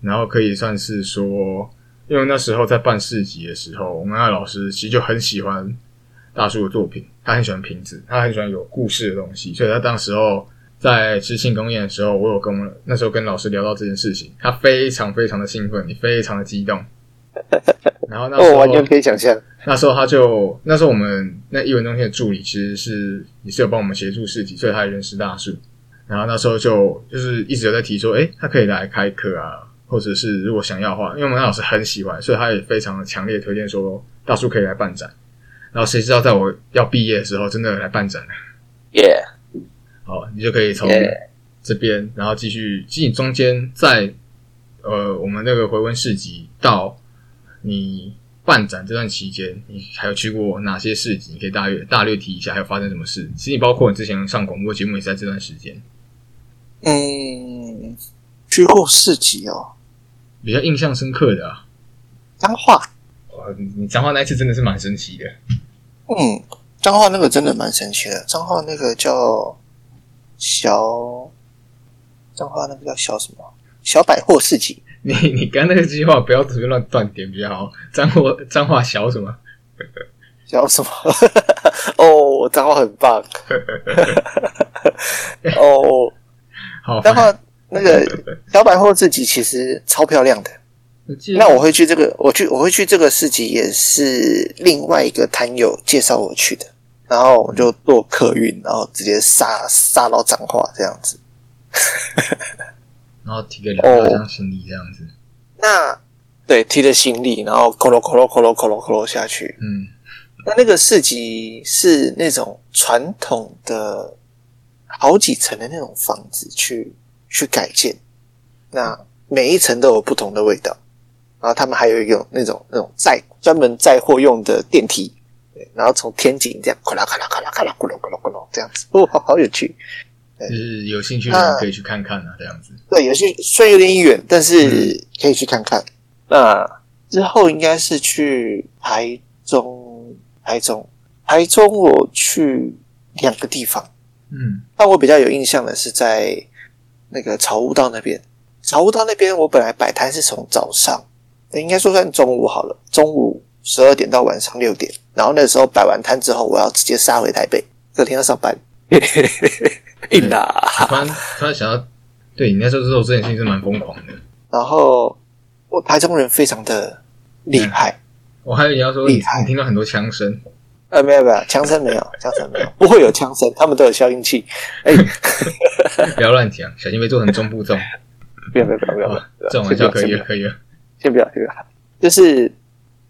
[SPEAKER 2] 然后可以算是说，因为那时候在办市集的时候，我们那老师其实就很喜欢。大叔的作品，他很喜欢瓶子，他很喜欢有故事的东西，所以他当时候在吃庆公宴的时候，我有跟我那时候跟老师聊到这件事情，他非常非常的兴奋，也非常的激动。<laughs> 然后那时候
[SPEAKER 1] 完全可以想象，
[SPEAKER 2] 那时候他就那时候我们那艺文中心的助理其实是也是有帮我们协助市集，所以他也认识大树。然后那时候就就是一直有在提说，哎，他可以来开课啊，或者是如果想要的话，因为我们老师很喜欢，所以他也非常的强烈推荐说大树可以来办展。然后谁知道，在我要毕业的时候，真的来办展了。
[SPEAKER 1] 耶！
[SPEAKER 2] 好，你就可以从这边，然后继续，其实中间在呃，我们那个回温市集到你办展这段期间，你还有去过哪些市集？你可以大略大略提一下，还有发生什么事？其实你包括你之前上广播节目也是在这段时间。
[SPEAKER 1] 嗯，去过市集哦，
[SPEAKER 2] 比较印象深刻的啊，
[SPEAKER 1] 脏话。
[SPEAKER 2] 哇，你脏话那一次真的是蛮神奇的。
[SPEAKER 1] 嗯，彰化那个真的蛮神奇的。彰化那个叫小，张化那个叫小什么？小百货市集。
[SPEAKER 2] 你你刚那个计划不要随便乱断点比较好。脏话脏话小什么？
[SPEAKER 1] 小什么？<laughs> 哦，脏话很棒。<laughs> 哦，<laughs>
[SPEAKER 2] 好，
[SPEAKER 1] 彰化那个小百货市集其实超漂亮的。那我会去这个，我去我会去这个市集，也是另外一个摊友介绍我去的，然后我就坐客运，然后直接杀杀到彰化这样子，
[SPEAKER 2] 然后提个两大箱行李这样子。
[SPEAKER 1] 那对，提着行李，然后咯咯咯咯咯咯咯咯咯下去。
[SPEAKER 2] 嗯，
[SPEAKER 1] 那那个市集是那种传统的好几层的那种房子去去改建，那每一层都有不同的味道。然后他们还有一种那种那种载专门载货用的电梯，对，然后从天井这样咔啦咔啦咔啦咔啦咕噜咕噜咕噜这样子，哦，好好有趣，
[SPEAKER 2] 就是有兴趣的人可以去看看啊，这样子。
[SPEAKER 1] 对，有些虽然有点远，但是可以去看看。那之后应该是去台中，台中，台中我去两个地方，
[SPEAKER 2] 嗯，
[SPEAKER 1] 但我比较有印象的是在那个草悟道那边。草悟道那边我本来摆摊是从早上，应该说算中午好了，中午十二点到晚上六点，然后那时候摆完摊之后，我要直接杀回台北，隔天要上班。<laughs> 硬的。
[SPEAKER 2] 突然突然想到，对你那时候做这件事情是蛮疯狂的。
[SPEAKER 1] 然后我台中人非常的厉害，
[SPEAKER 2] 我还以为你要说你
[SPEAKER 1] 厉害。
[SPEAKER 2] 你听到很多枪声，
[SPEAKER 1] 呃，没有没有，枪声没有，<laughs> 枪声没有，不会有枪声，他们都有消音器。哎，<laughs>
[SPEAKER 2] 不要乱讲，小心被做成中部粽。
[SPEAKER 1] 不要不要不要不要，
[SPEAKER 2] 这种玩笑可以了，可以了。
[SPEAKER 1] 先不要，先不要，就是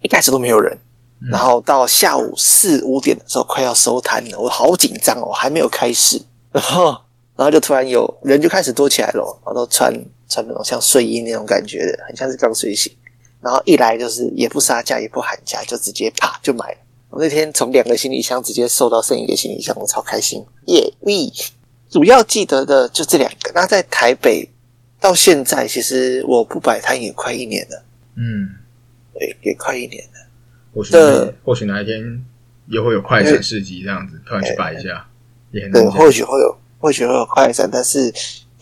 [SPEAKER 1] 一开始都没有人，
[SPEAKER 2] 嗯。
[SPEAKER 1] 然后到下午四五点的时候快要收摊了，我好紧张哦，还没有开始，然后然后就突然有人就开始多起来了，然后都穿穿那种像睡衣那种感觉的，很像是刚睡醒，然后一来就是也不杀价也不喊价，就直接啪就买了。我那天从两个行李箱直接瘦到剩一个行李箱，我超开心，耶、喂！主要记得的就这两个。那在台北到现在，其实我不摆摊也快一年了。
[SPEAKER 2] 嗯，
[SPEAKER 1] 对，也快一年了。
[SPEAKER 2] 或许
[SPEAKER 1] 这
[SPEAKER 2] 或许哪一天也会有快闪市集这样子，突然去摆一下，也
[SPEAKER 1] 对，或许会有，或许会有快闪，但是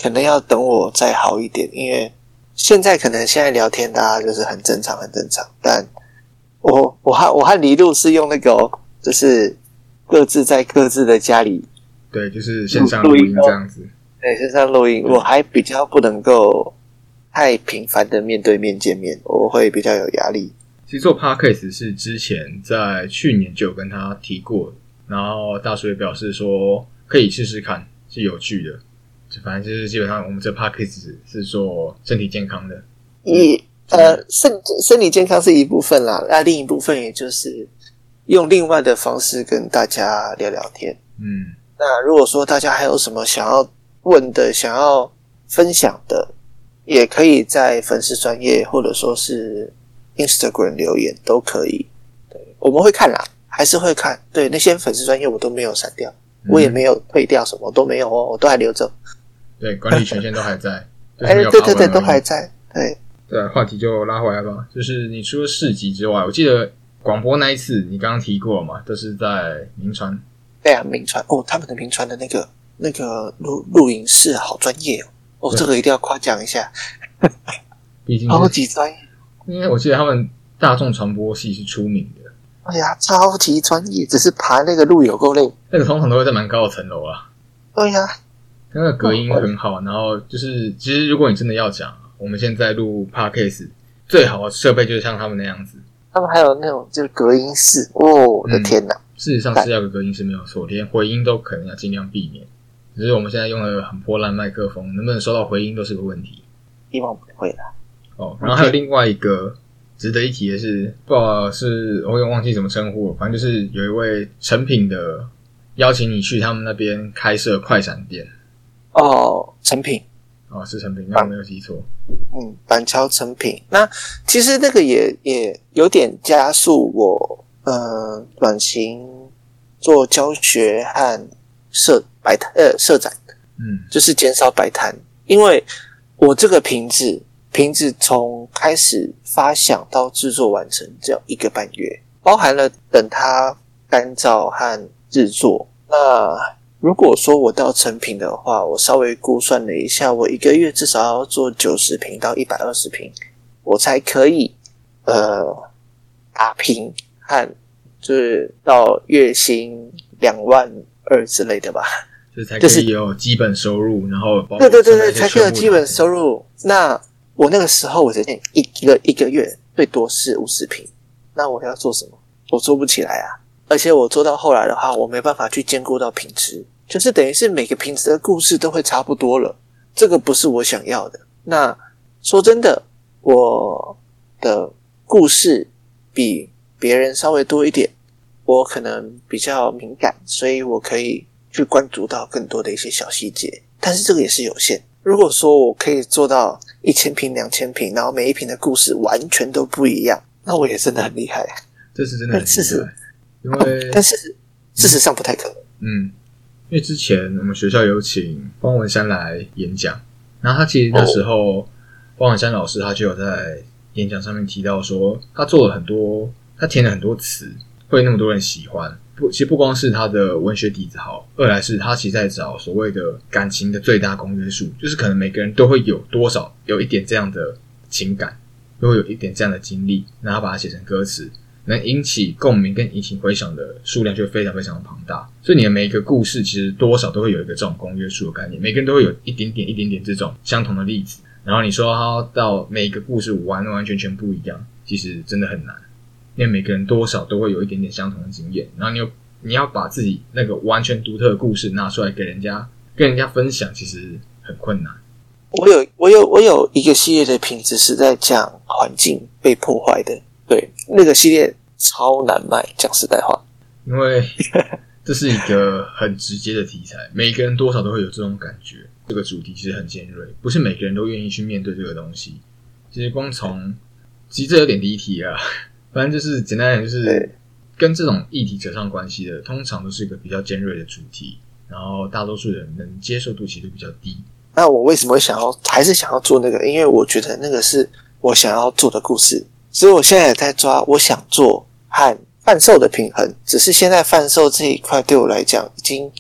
[SPEAKER 1] 可能要等我再好一点，因为现在可能现在聊天大家就是很正常，很正常。但我我和我和李璐是用那个、哦，就是各自在各自的家里
[SPEAKER 2] 对，就是线上录音这样子。
[SPEAKER 1] 对线上录音，我还比较不能够太频繁的面对面见面，我会比较有压力。
[SPEAKER 2] 其实做 podcast 是之前在去年就有跟他提过，然后大叔也表示说可以试试看，是有趣的。就反正就是基本上我们这 podcast 是做身体健康的，
[SPEAKER 1] 一呃，身身体健康是一部分啦，那另一部分也就是用另外的方式跟大家聊聊天。
[SPEAKER 2] 嗯，
[SPEAKER 1] 那如果说大家还有什么想要问的、想要分享的，也可以在粉丝专业或者说是 Instagram 留言都可以。对，我们会看啦，还是会看。对，那些粉丝专业我都没有删掉，我也没有退掉什么，都没有哦，我都还留着。
[SPEAKER 2] 对管理权限都还在。<laughs>
[SPEAKER 1] 哎，对对对，都还在。对，
[SPEAKER 2] 对，话题就拉回来吧。就是你除了市集之外，我记得广播那一次你刚刚提过嘛，都是在名川。
[SPEAKER 1] 对啊，名川哦，他们的名川的那个那个录录影室好专业哦，哦，这个一定要夸奖一下，
[SPEAKER 2] 毕竟
[SPEAKER 1] 超
[SPEAKER 2] 是
[SPEAKER 1] 级专业。
[SPEAKER 2] 因为我记得他们大众传播系是出名的，
[SPEAKER 1] 哎呀，超级专业，只是爬那个路有够累。
[SPEAKER 2] 那个通常都会在蛮高的层楼啊。
[SPEAKER 1] 对呀、
[SPEAKER 2] 那个隔音很好，然后就是，其实如果你真的要讲，我们现在录 podcast 最好的设备就是像他们那样子。
[SPEAKER 1] 他们还有那种就是隔音室，哦，我的天哪！
[SPEAKER 2] 事实上是要个隔音室没有错，连回音都可能要尽量避免。只是我们现在用的很破烂麦克风，能不能收到回音都是个问题。
[SPEAKER 1] 希望不会啦。
[SPEAKER 2] 哦，然后还有另外一个值得一提的是，不知道是我有点忘记怎么称呼了，反正就是有一位成品的邀请你去他们那边开设快闪店。
[SPEAKER 1] 哦，成品，
[SPEAKER 2] 哦，是成品，那我没有记错。
[SPEAKER 1] 嗯，板桥成品。那其实那个也也有点加速我呃转型做教学和设摆摊呃设展，
[SPEAKER 2] 嗯
[SPEAKER 1] 就是减少摆摊，因为我这个瓶子瓶子从开始发想到制作完成只要一个半月，包含了等它干燥和制作。那如果说我到成品的话，我稍微估算了一下，我一个月至少要做九十瓶到一百二十瓶，我才可以呃打平和就是到月薪两万二之类的吧。
[SPEAKER 2] 就是才可
[SPEAKER 1] 就是
[SPEAKER 2] 以有基本收入，然后包
[SPEAKER 1] 对对对对，才可以有基本收入。那我那个时候我只念一一个一个月最多是五十平，那我要做什么？我做不起来啊！而且我做到后来的话，我没办法去兼顾到品质，就是等于是每个瓶子的故事都会差不多了，这个不是我想要的。那说真的，我的故事比别人稍微多一点，我可能比较敏感，所以我可以去关注到更多的一些小细节，但是这个也是有限。如果说我可以做到一千瓶、两千瓶，然后每一瓶的故事完全都不一样，那我也真的很厉害。
[SPEAKER 2] 这是真的很
[SPEAKER 1] 事实，
[SPEAKER 2] 因为
[SPEAKER 1] 但是事实上不太可能。
[SPEAKER 2] 嗯，因为之前我们学校有请方文山来演讲，然后他其实那时候、方文山老师他就有在演讲上面提到说，他做了很多，他填了很多词，会会那么多人喜欢。不，其实不光是他的文学底子好，二来是他其实在找所谓的感情的最大公约数，就是可能每个人都会有多少有一点这样的情感，都会有一点这样的经历，然后把它写成歌词，能引起共鸣跟引起回响的数量就非常非常的庞大。所以你的每一个故事其实多少都会有一个这种公约数的概念，每个人都会有一点点、一点点这种相同的例子。然后你说他到每一个故事完完全全不一样，其实真的很难。因为每个人多少都会有一点点相同的经验，然后你又你要把自己那个完全独特的故事拿出来给人家跟人家分享，其实很困难。
[SPEAKER 1] 我有我有我有一个系列的品质是在讲环境被破坏的，对那个系列超难卖，讲实在话，
[SPEAKER 2] 因为这是一个很直接的题材，每个人多少都会有这种感觉。这个主题其实很尖锐，不是每个人都愿意去面对这个东西。其实光从其实这有点离题啊。反正就是简单点，就是跟这种议题扯上关系的，通常都是一个比较尖锐的主题，然后大多数人能接受度其实比较低。
[SPEAKER 1] 那我为什么会想要，还是想要做那个？因为我觉得那个是我想要做的故事，所以我现在也在抓我想做和贩售的平衡。只是现在贩售这一块对我来讲，已经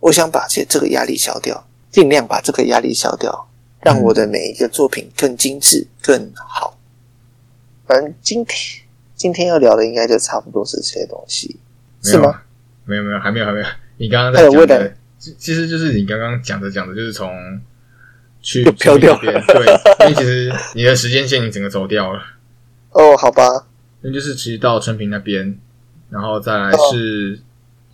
[SPEAKER 1] 我想把这这个压力消掉，尽量把这个压力消掉，让我的每一个作品更精致、更好。反正今天。今天要聊的应该就差不多是这些东西，是吗？
[SPEAKER 2] 没有没有，还没有还没有。你刚刚在讲的，其实就是你刚刚讲着讲着，就是从去
[SPEAKER 1] 飘掉
[SPEAKER 2] 对，因为其实你的时间线你整个走掉了。<laughs>
[SPEAKER 1] 哦，好吧。
[SPEAKER 2] 那就是其实到春平那边，然后再来是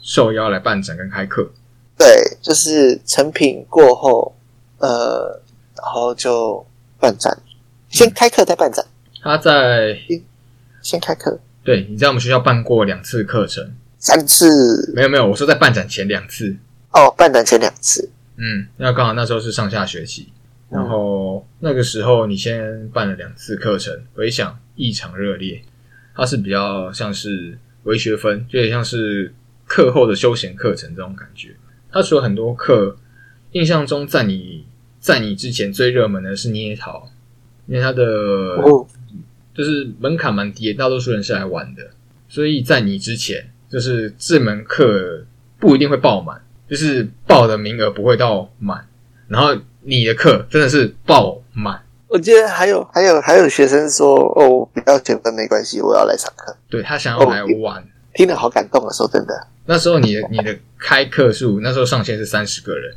[SPEAKER 2] 受邀来办展跟开课。
[SPEAKER 1] 对，就是成品过后，呃，然后就办展，先开课再办展。
[SPEAKER 2] 他在。
[SPEAKER 1] 先开课，
[SPEAKER 2] 对，你在我们学校办过两次课程，
[SPEAKER 1] 三次，
[SPEAKER 2] 没有没有，我说在办展前两次，
[SPEAKER 1] 哦，办展前两次，
[SPEAKER 2] 嗯，那刚好那时候是上下学期，然后那个时候你先办了两次课程，回想异常热烈，它是比较像是微学分，就有点像是课后的休闲课程这种感觉。它除了很多课，印象中在你在你之前最热门的是捏陶，因为它的。就是门槛蛮低，大多数人是来玩的，所以在你之前，就是这门课不一定会爆满，就是报的名额不会到满，然后你的课真的是爆满。
[SPEAKER 1] 我记得还有还有还有学生说：“哦，不要减分没关系，我要来上课。”
[SPEAKER 2] 对他想要来玩，
[SPEAKER 1] 听得好感动啊！说真的，
[SPEAKER 2] 那时候你的你的开课数那时候上限是三十个人，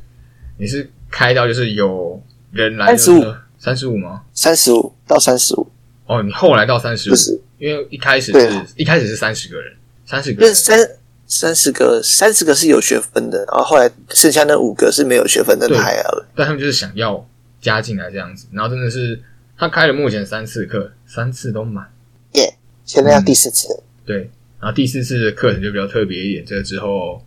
[SPEAKER 2] 你是开到就是有人来
[SPEAKER 1] 三十五，
[SPEAKER 2] 三十五吗？
[SPEAKER 1] 三十五到三十五。
[SPEAKER 2] 哦，你后来到三十五，因为一开始是一开始是三十个人，三十个，
[SPEAKER 1] 人。三三十个，三十个是有学分的，然后后来剩下那五个是没有学分的，还要
[SPEAKER 2] 但他们就是想要加进来这样子，然后真的是他开了目前三次课，三次都满，
[SPEAKER 1] 耶，现在要第四次，
[SPEAKER 2] 对，然后第四次的课程就比较特别一点，这个之后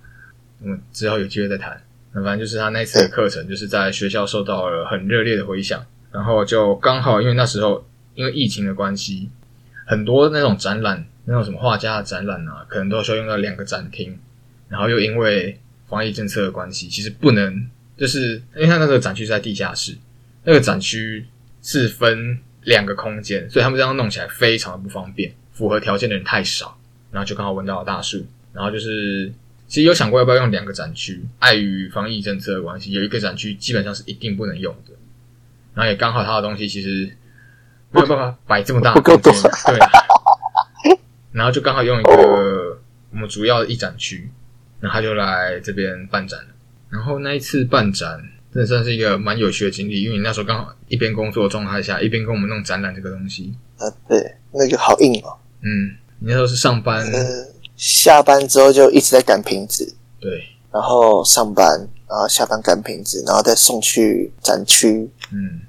[SPEAKER 2] 嗯之后有机会再谈，那反正就是他那次的课程就是在学校受到了很热烈的回响，然后就刚好因为那时候。因为疫情的关系，很多那种展览，那种什么画家的展览啊，可能都需要用到两个展厅。然后又因为防疫政策的关系，其实不能，就是因为他那个展区在地下室，那个展区是分两个空间，所以他们这样弄起来非常的不方便，符合条件的人太少，然后就刚好闻到了大树。然后就是，其实有想过要不要用两个展区，碍于防疫政策的关系，有一个展区基本上是一定不能用的。然后也刚好他的东西其实。没有办法摆这么大，
[SPEAKER 1] 不够多，
[SPEAKER 2] 对。<laughs> 然后就刚好用一个我们主要的一展区，然后他就来这边办展了。然后那一次办展，真的算是一个蛮有趣的经历，因为你那时候刚好一边工作状态下，一边跟我们弄展览这个东西。
[SPEAKER 1] 啊，对，那个好硬哦。
[SPEAKER 2] 嗯，你那时候是上班，
[SPEAKER 1] 下班之后就一直在赶瓶子。
[SPEAKER 2] 对。
[SPEAKER 1] 然后上班，然后下班赶瓶子，然后再送去展区。
[SPEAKER 2] 嗯，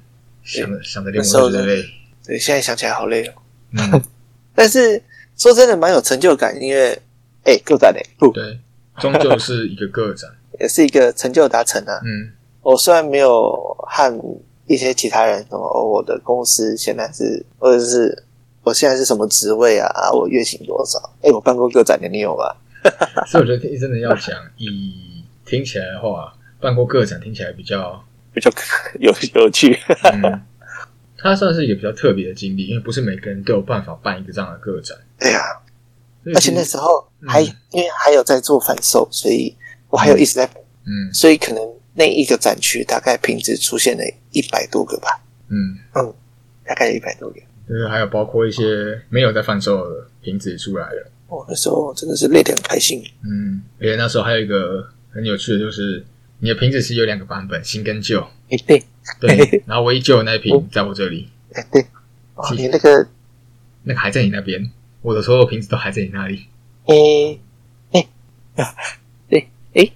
[SPEAKER 2] 想着想着连我都觉得累。
[SPEAKER 1] 对，现在想起来好累哦。嗯，<laughs> 但是说真的，蛮有成就感，因为哎，个展嘞，
[SPEAKER 2] 对，终究是一个个展，<laughs>
[SPEAKER 1] 也是一个成就达成啊。
[SPEAKER 2] 嗯，
[SPEAKER 1] 我虽然没有和一些其他人什么，我的公司现在是，或者是我现在是什么职位啊？啊，我月薪多少？哎，我办过个展的，你有吗？<laughs>
[SPEAKER 2] 所以我觉得真的要讲，以听起来的话，办过个展听起来比较
[SPEAKER 1] 比较有有趣。
[SPEAKER 2] 它算是一个比较特别的经历，因为不是每个人都有办法办一个这样的个展。
[SPEAKER 1] 对呀，而且那时候还、
[SPEAKER 2] 嗯
[SPEAKER 1] 因为还有在做反售，所以我还有一直在，
[SPEAKER 2] 嗯
[SPEAKER 1] 所以可能那一个展区大概瓶子出现了一百多个吧，
[SPEAKER 2] 嗯嗯，
[SPEAKER 1] 大概有一百多个。
[SPEAKER 2] 就是还有包括一些没有在贩售的瓶子也出来了。
[SPEAKER 1] 哦，那时候真的是累得很开心。
[SPEAKER 2] 嗯，而且那时候还有一个很有趣的，就是你的瓶子是有两个版本，新跟旧。
[SPEAKER 1] 哎、对，
[SPEAKER 2] 对，然后唯一旧的那一瓶在我这里，
[SPEAKER 1] 哎、对，哦，你那个，
[SPEAKER 2] 那个还在你那边，我的所有瓶子都还在你那里，
[SPEAKER 1] 哎、哎、啊，对，哎、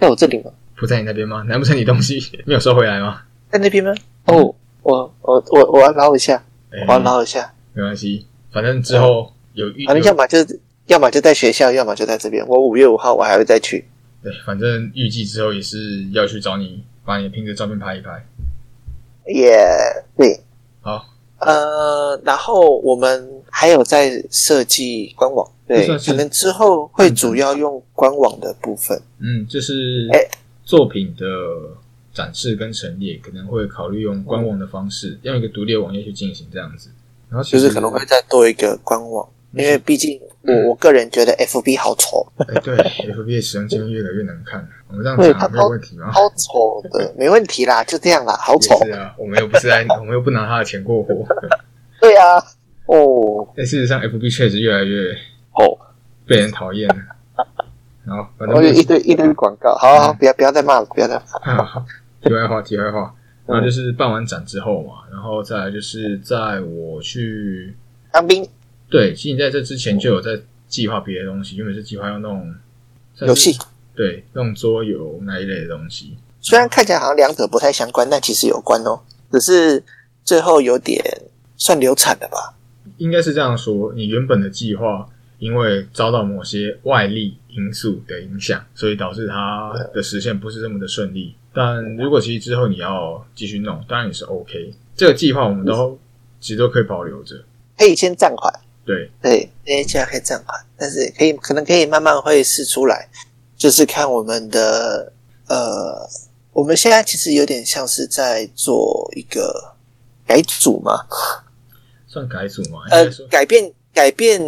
[SPEAKER 1] 在我这里吗？
[SPEAKER 2] 不在你那边吗？难不成你东西 <laughs> 没有收回来吗？
[SPEAKER 1] 在那边吗？哦，我我我我要捞一下，
[SPEAKER 2] 哎
[SPEAKER 1] 我要捞一下。
[SPEAKER 2] 没关系，反正之后有遇，
[SPEAKER 1] 反正要么就是要么就在学校，要么就在这边。我五月五号我还会再去。
[SPEAKER 2] 对，反正预计之后也是要去找你，把你的瓶子照片拍一拍。
[SPEAKER 1] 也、对，
[SPEAKER 2] 好，
[SPEAKER 1] 呃，然后我们还有在设计官网，对，可能之后会主要用官网的部分。
[SPEAKER 2] 嗯，就是
[SPEAKER 1] 哎
[SPEAKER 2] 作品的展示跟陈列，可能会考虑用官网的方式，用一个独立的网页去进行这样子。然后其实
[SPEAKER 1] 就是可能会再多一个官网，因为毕竟我我个人觉得 FB 好丑，
[SPEAKER 2] 哎，对，FB 的使用界面越来越难看，我们这样讲没有问题吗？
[SPEAKER 1] 好丑的，没问题啦，就这样啦，好丑。
[SPEAKER 2] 是啊，我们又不是在，我们又不拿他的钱过活。<laughs>
[SPEAKER 1] 对啊，哦
[SPEAKER 2] 但事实上，FB 确实越来越
[SPEAKER 1] 哦，
[SPEAKER 2] 被人讨厌了。然后，反正
[SPEAKER 1] 我有一堆一堆广告，好好，不要不要再骂了，不要再骂
[SPEAKER 2] 题外话，题外话，然后就是办完展之后嘛，然后再来就是在我去
[SPEAKER 1] 当兵
[SPEAKER 2] 对，其实你在这之前就有在计划别的东西，原本是计划要弄
[SPEAKER 1] 游戏，
[SPEAKER 2] 对，弄桌游那一类的东西。
[SPEAKER 1] 虽然看起来好像两者不太相关，但其实有关哦。只是最后有点算流产了吧？
[SPEAKER 2] 应该是这样说，你原本的计划因为遭到某些外力因素的影响，所以导致它的实现不是这么的顺利。但如果其实之后你要继续弄，当然也是 OK。这个计划我们都其实都可以保留着。
[SPEAKER 1] 可以先暂缓，
[SPEAKER 2] 对，
[SPEAKER 1] 对，那些价可以暂缓，但是可以可能可以慢慢会试出来，就是看我们的呃，我们现在其实有点像是在做一个改组嘛，
[SPEAKER 2] 算改组吗？
[SPEAKER 1] 呃，，改变改变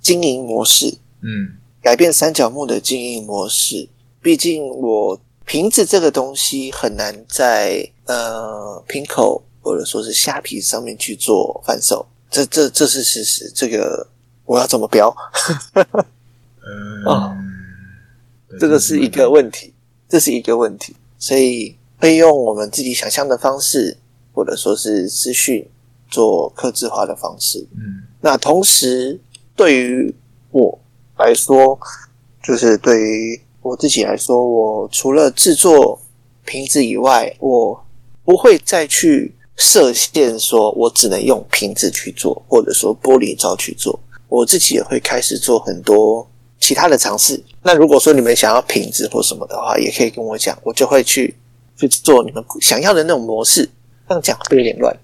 [SPEAKER 1] 经营模式，
[SPEAKER 2] 嗯。
[SPEAKER 1] 改变三角木的经营模式。毕竟我瓶子这个东西很难在呃瓶口或者说是虾皮上面去做贩售，这这这是事实。这个我要怎么标？
[SPEAKER 2] 呃 <laughs> <laughs>
[SPEAKER 1] 哦
[SPEAKER 2] 对
[SPEAKER 1] 这个是一个问题，这是一个问题，所以会用我们自己想象的方式，或者说是资讯做克制化的方式。
[SPEAKER 2] 嗯
[SPEAKER 1] 那同时，对于我来说，就是对于我自己来说，我除了制作瓶子以外，我不会再去设限，说我只能用瓶子去做，或者说玻璃罩去做。我自己也会开始做很多其他的尝试。那如果说你们想要瓶子或什么的话，也可以跟我讲，我就会去去做你们想要的那种模式。这样讲会有点乱。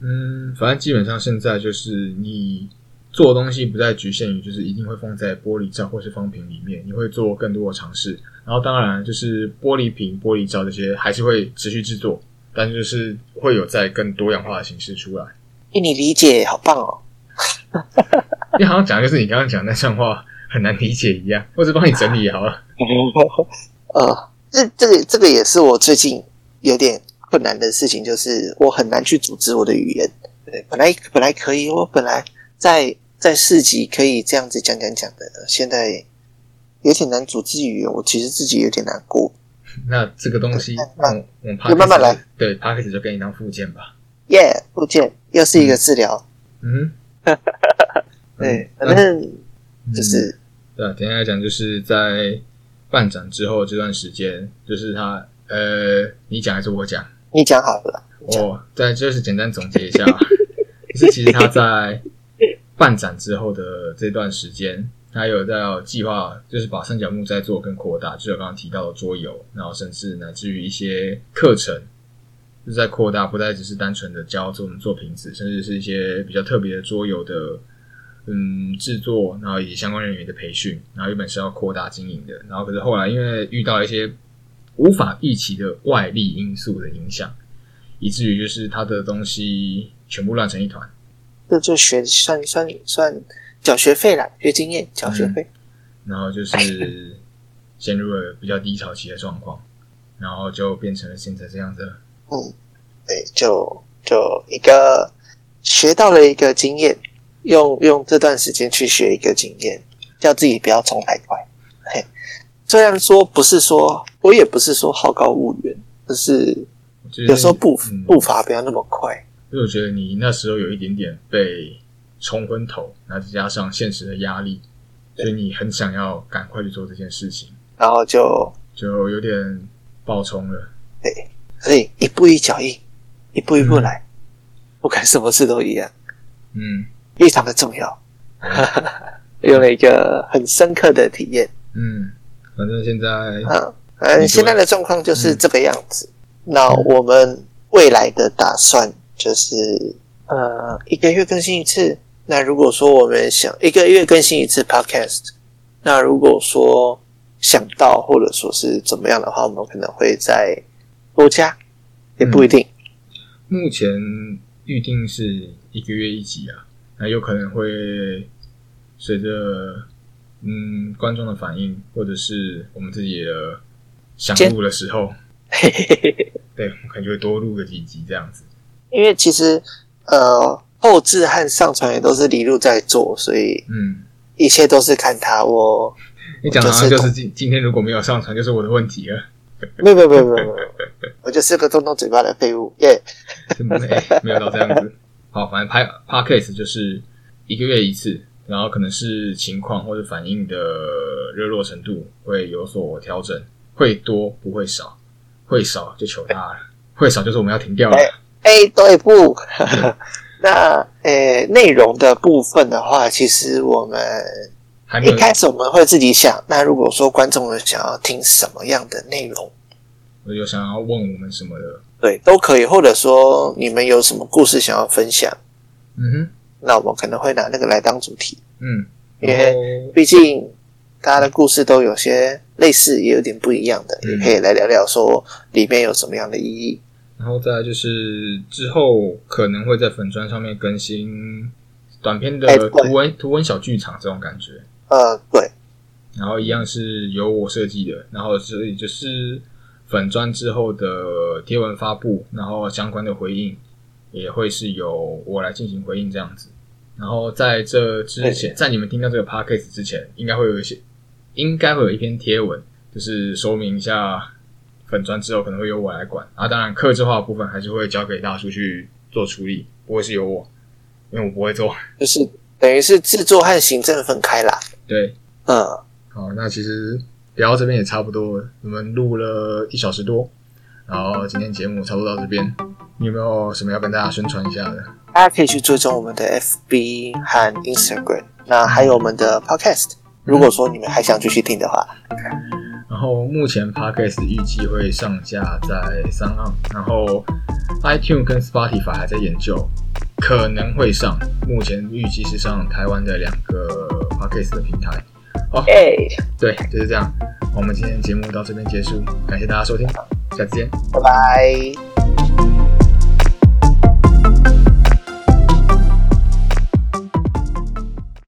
[SPEAKER 2] 嗯，反正基本上现在就是你做的东西不再局限于就是一定会放在玻璃罩或是方瓶里面，你会做更多的尝试。然后当然就是玻璃瓶、玻璃罩这些还是会持续制作，但就是会有在更多样化的形式出来。
[SPEAKER 1] 因为你理解好棒哦。<laughs>
[SPEAKER 2] 你好像讲的就是你刚刚讲那段话很难理解一样，我只帮你整理好了。<laughs>
[SPEAKER 1] 呃，这这个这个也是我最近有点困难的事情，就是我很难去组织我的语言。对，本来本来可以，我本来在在市集可以这样子讲讲讲的，现在有点难组织语言，我其实自己有点难过。
[SPEAKER 2] 那这个东西，那我我们
[SPEAKER 1] 慢慢来。
[SPEAKER 2] 对 p a c k a g e 就给你当附件吧。
[SPEAKER 1] 耶、附件又是一个治疗，
[SPEAKER 2] 嗯哼，<laughs>
[SPEAKER 1] 对，
[SPEAKER 2] 嗯
[SPEAKER 1] 反正
[SPEAKER 2] 嗯
[SPEAKER 1] 就是
[SPEAKER 2] 对啊，简单来讲，就是在办展之后这段时间，就是他呃，你讲还是我讲？
[SPEAKER 1] 你讲好了，
[SPEAKER 2] 我再就是简单总结一下，就是其实他在办展之后的这段时间，他有在计划，就是把三角木再做更扩大，就是刚刚提到的桌游，然后甚至乃至于一些课程，就是在扩大，不再只是单纯的教怎么做瓶子，甚至是一些比较特别的桌游的。嗯，制作，然后以及相关人员的培训，然后原本是要扩大经营的，然后可是后来因为遇到一些无法预期的外力因素的影响，以至于就是他的东西全部乱成一团。
[SPEAKER 1] 这就学算算算缴学费啦，学经验，缴学费。
[SPEAKER 2] 然后就是陷入了比较低潮期的状况，然后就变成了现在这样子。
[SPEAKER 1] 嗯，对，就就一个学到了一个经验，用用这段时间去学一个经验，叫自己不要冲太快。嘿，<laughs> 虽然说不是说，我也不是说好高骛远，而是有时候步步伐不要那么快。
[SPEAKER 2] 因为我觉得你那时候有一点点被冲昏头，然后再加上现实的压力。所以你很想要赶快去做这件事情，
[SPEAKER 1] 然后就
[SPEAKER 2] 就有点爆冲了。
[SPEAKER 1] 对，所以一步一脚印，一步一步来，不管什么事都一样。
[SPEAKER 2] 嗯，
[SPEAKER 1] 非常的重要，<laughs> 用了一个很深刻的体验。
[SPEAKER 2] 嗯，反正现在，
[SPEAKER 1] 嗯嗯，现在的状况就是这个样子。那我们未来的打算就是，呃，一个月更新一次。那如果说我们想一个月更新一次 Podcast，那如果说想到或者说是怎么样的话，我们可能会再多加，也不一定。
[SPEAKER 2] 目前预定是一个月一集啊，那有可能会随着嗯观众的反应，或者是我们自己的想录的时候，<laughs> 对，可能就会多录个几集这样子。
[SPEAKER 1] 因为其实呃。后置和上传也都是李路在做，所以
[SPEAKER 2] 嗯，
[SPEAKER 1] 一切都是看他。我
[SPEAKER 2] 你讲的就是今今天如果没有上传，就是我的问题了。
[SPEAKER 1] 没有没有没有没有，我就是个动动嘴巴的废物耶。
[SPEAKER 2] 没有到这样子。好，反正拍 podcast 就是一个月一次，然后可能是情况或者反应的热络程度会有所调整，会多不会少，会少就求他了，会少就是我们要停掉了。
[SPEAKER 1] 哎，对不？那呃，内容的部分的话，其实我们一开始我们会自己想。那如果说观众想要听什么样的内容，
[SPEAKER 2] 有想要问我们什么的，
[SPEAKER 1] 对，都可以。或者说你们有什么故事想要分享，
[SPEAKER 2] 嗯哼，
[SPEAKER 1] 那我们可能会拿那个来当主题。
[SPEAKER 2] 嗯，
[SPEAKER 1] 因为毕竟大家的故事都有些类似，也有点不一样的，也可以来聊聊说里面有什么样的意义。
[SPEAKER 2] 然后再就是之后可能会在粉砖上面更新短片的图文图文小剧场这种感觉。
[SPEAKER 1] 呃，对。
[SPEAKER 2] 然后一样是由我设计的，然后所以就是粉砖之后的贴文发布，然后相关的回应也会是由我来进行回应这样子。然后在这之前，在你们听到这个 podcast 之前，应该会有一些，应该会有一篇贴文，就是说明一下。粉砖之后可能会由我来管啊，当然克制化的部分还是会交给大叔去做处理，不会是由我，因为我不会做，<laughs>
[SPEAKER 1] 就是等于是制作和行政分开啦。
[SPEAKER 2] 对，
[SPEAKER 1] 嗯，
[SPEAKER 2] 好，那其实聊到这边也差不多，我们录了一小时多，然后今天节目差不多到这边，你有没有什么要跟大家宣传一下的？
[SPEAKER 1] 大家可以去追踪我们的 FB 和 Instagram，那还有我们的 Podcast，如果说你们还想继续听的话。
[SPEAKER 2] 然后目前 Podcast 预计会上架在三岸，然后 iTunes 跟 Spotify 还在研究，可能会上。目前预计是上台湾的两个 Podcast 的平台。
[SPEAKER 1] 哦，
[SPEAKER 2] 对，就是这样。我们今天节目到这边结束，感谢大家收听，下次见，
[SPEAKER 1] 拜拜。